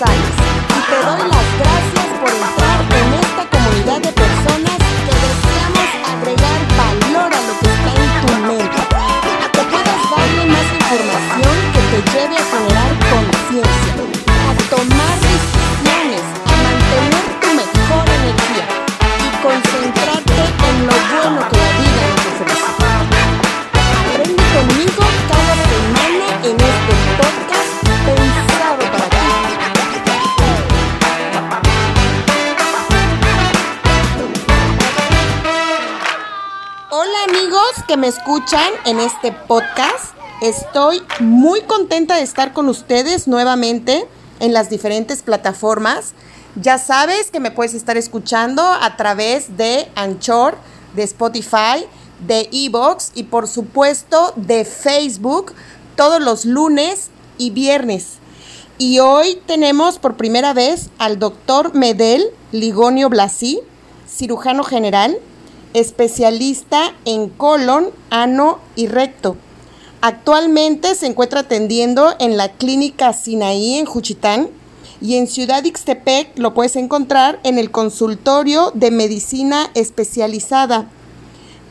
sight. Amigos que me escuchan en este podcast. Estoy muy contenta de estar con ustedes nuevamente en las diferentes plataformas. Ya sabes que me puedes estar escuchando a través de Anchor, de Spotify, de Evox y por supuesto de Facebook todos los lunes y viernes. Y hoy tenemos por primera vez al doctor Medel Ligonio Blasi, cirujano general, especialista en colon, ano y recto. Actualmente se encuentra atendiendo en la clínica Sinaí en Juchitán y en Ciudad Ixtepec lo puedes encontrar en el consultorio de medicina especializada.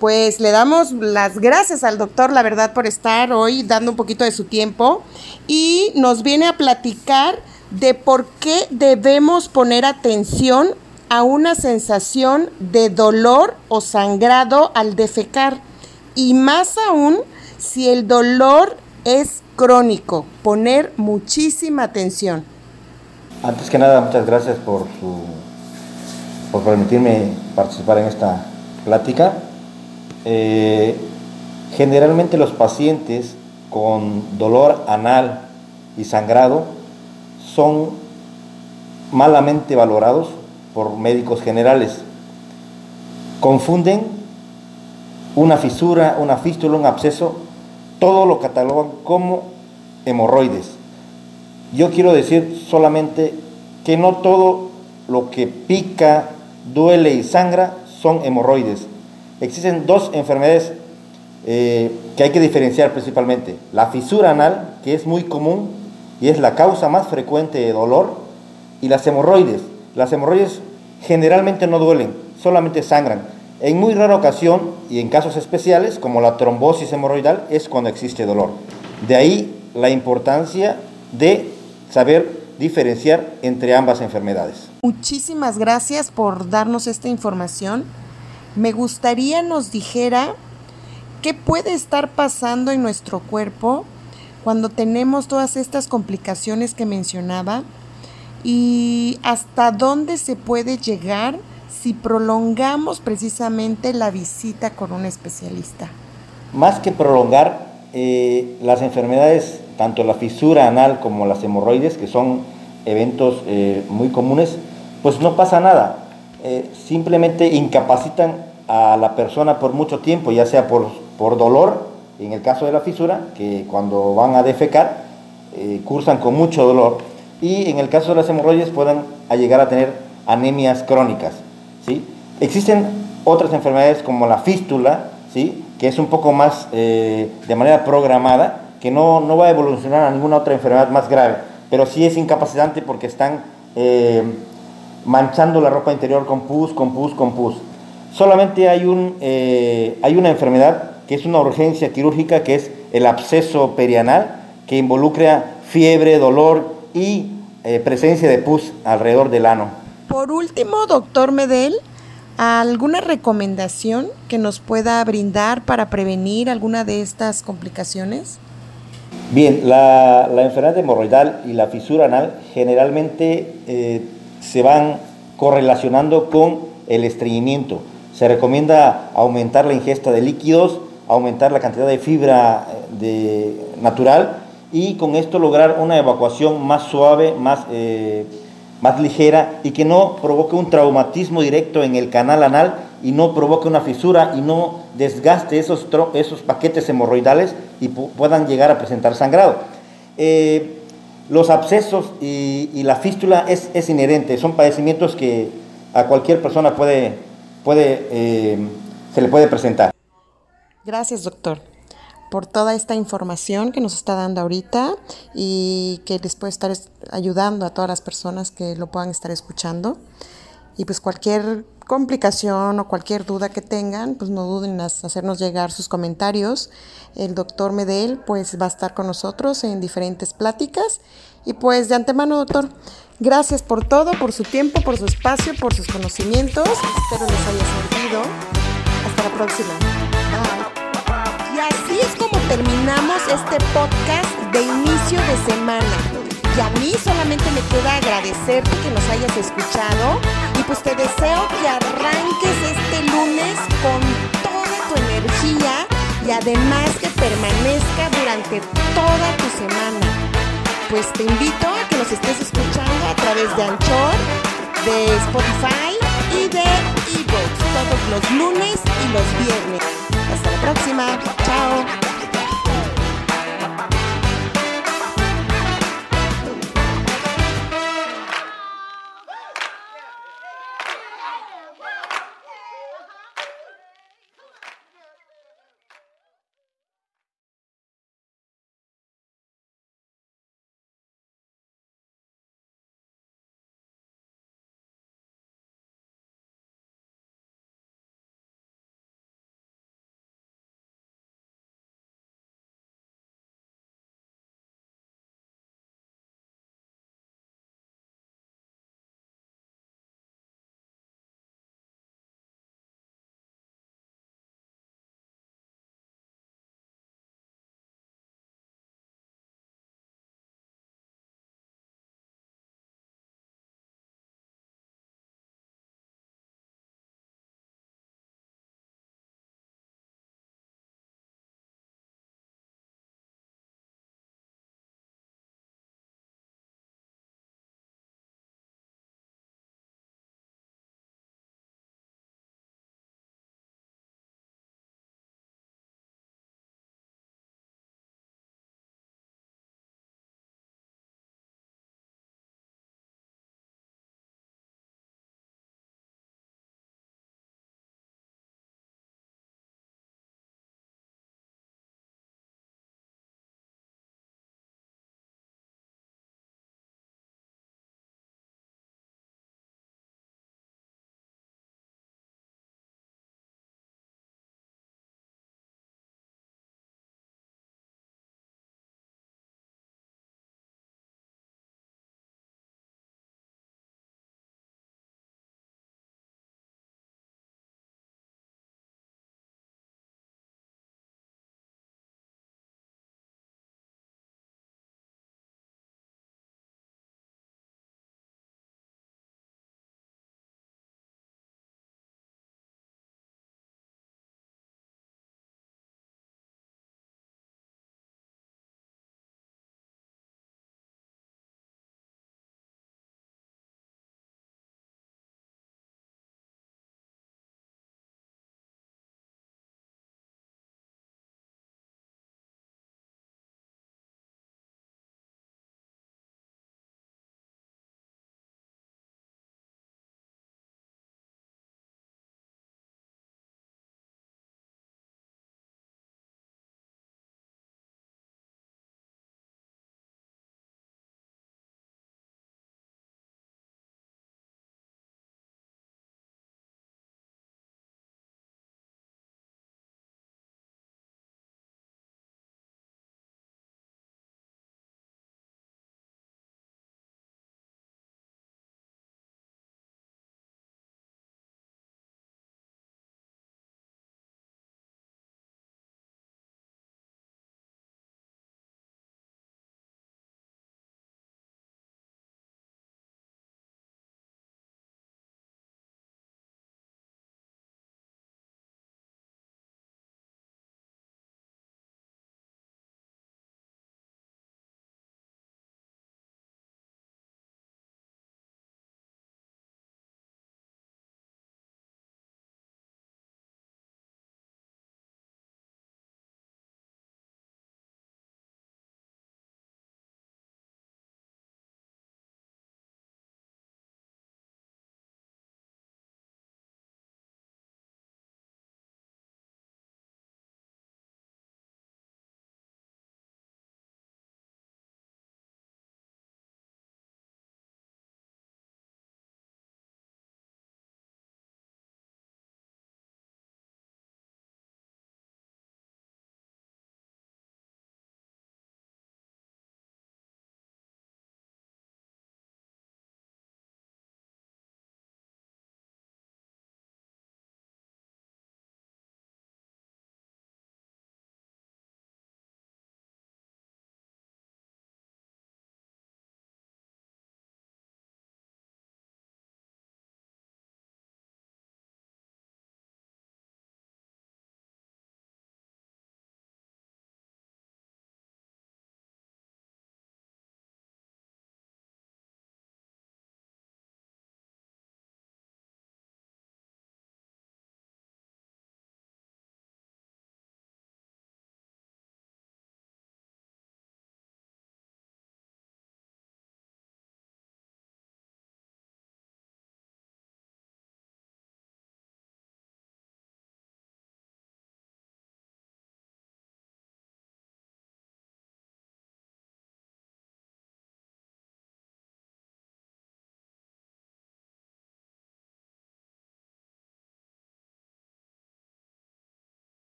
Pues le damos las gracias al doctor, la verdad, por estar hoy dando un poquito de su tiempo y nos viene a platicar de por qué debemos poner atención a una sensación de dolor o sangrado al defecar y más aún si el dolor es crónico, poner muchísima atención. Antes que nada, muchas gracias por, su, por permitirme participar en esta plática. Eh, generalmente los pacientes con dolor anal y sangrado son malamente valorados por médicos generales. Confunden una fisura, una fístula, un absceso, todo lo catalogan como hemorroides. Yo quiero decir solamente que no todo lo que pica, duele y sangra son hemorroides. Existen dos enfermedades eh, que hay que diferenciar principalmente. La fisura anal, que es muy común y es la causa más frecuente de dolor, y las hemorroides. Las hemorroides generalmente no duelen, solamente sangran. En muy rara ocasión y en casos especiales, como la trombosis hemorroidal, es cuando existe dolor. De ahí la importancia de saber diferenciar entre ambas enfermedades. Muchísimas gracias por darnos esta información. Me gustaría nos dijera qué puede estar pasando en nuestro cuerpo cuando tenemos todas estas complicaciones que mencionaba y hasta dónde se puede llegar si prolongamos precisamente la visita con un especialista. Más que prolongar, eh, las enfermedades, tanto la fisura anal como las hemorroides, que son eventos eh, muy comunes, pues no pasa nada. Eh, simplemente incapacitan a la persona por mucho tiempo, ya sea por, por dolor, en el caso de la fisura, que cuando van a defecar, cursan con mucho dolor, y en el caso de las hemorroides pueden llegar a tener anemias crónicas. ¿sí? Existen otras enfermedades como la fístula, ¿sí? que es un poco más eh, de manera programada, que no, no, va a evolucionar a ninguna otra enfermedad más grave, pero sí es incapacitante porque están eh, manchando la ropa interior con pus, con pus, con pus. Solamente hay, un, eh, hay una enfermedad que es una urgencia quirúrgica, que es el absceso perianal, que involucra fiebre, dolor y presencia de pus alrededor del ano. Por último, doctor Medel, ¿alguna recomendación que nos pueda brindar para prevenir alguna de estas complicaciones? Bien, la, la enfermedad hemorroidal y la fisura anal generalmente eh, se van correlacionando con el estreñimiento. Se recomienda aumentar la ingesta de líquidos, aumentar la cantidad de fibra eh, de, natural y con esto lograr una evacuación más suave, más, eh, más ligera y que no provoque un traumatismo directo en el canal anal y no provoque una fisura y no desgaste esos, esos paquetes hemorroidales y puedan llegar a presentar sangrado. Eh, los abscesos y, la fístula es, es, inherente, son padecimientos que a cualquier persona puede, puede, eh, se le puede presentar. Gracias, doctor. Por toda esta información que nos está dando ahorita y que les puede estar ayudando a todas las personas que lo puedan estar escuchando. Y pues cualquier complicación o cualquier duda que tengan, pues no duden en hacernos llegar sus comentarios. El doctor Medel pues va a estar con nosotros en diferentes pláticas. Y pues de antemano, doctor, gracias por todo, por su tiempo, por su espacio, por sus conocimientos. Espero les haya servido. Hasta la próxima. Este podcast de inicio de semana. Y a mí solamente me queda agradecerte que nos hayas escuchado y pues te deseo que arranques este lunes con toda tu energía y además que permanezca durante toda tu semana. Pues te invito a que nos estés escuchando a través de Anchor, de Spotify y de Evox todos los lunes y los viernes. Hasta la próxima. Chao.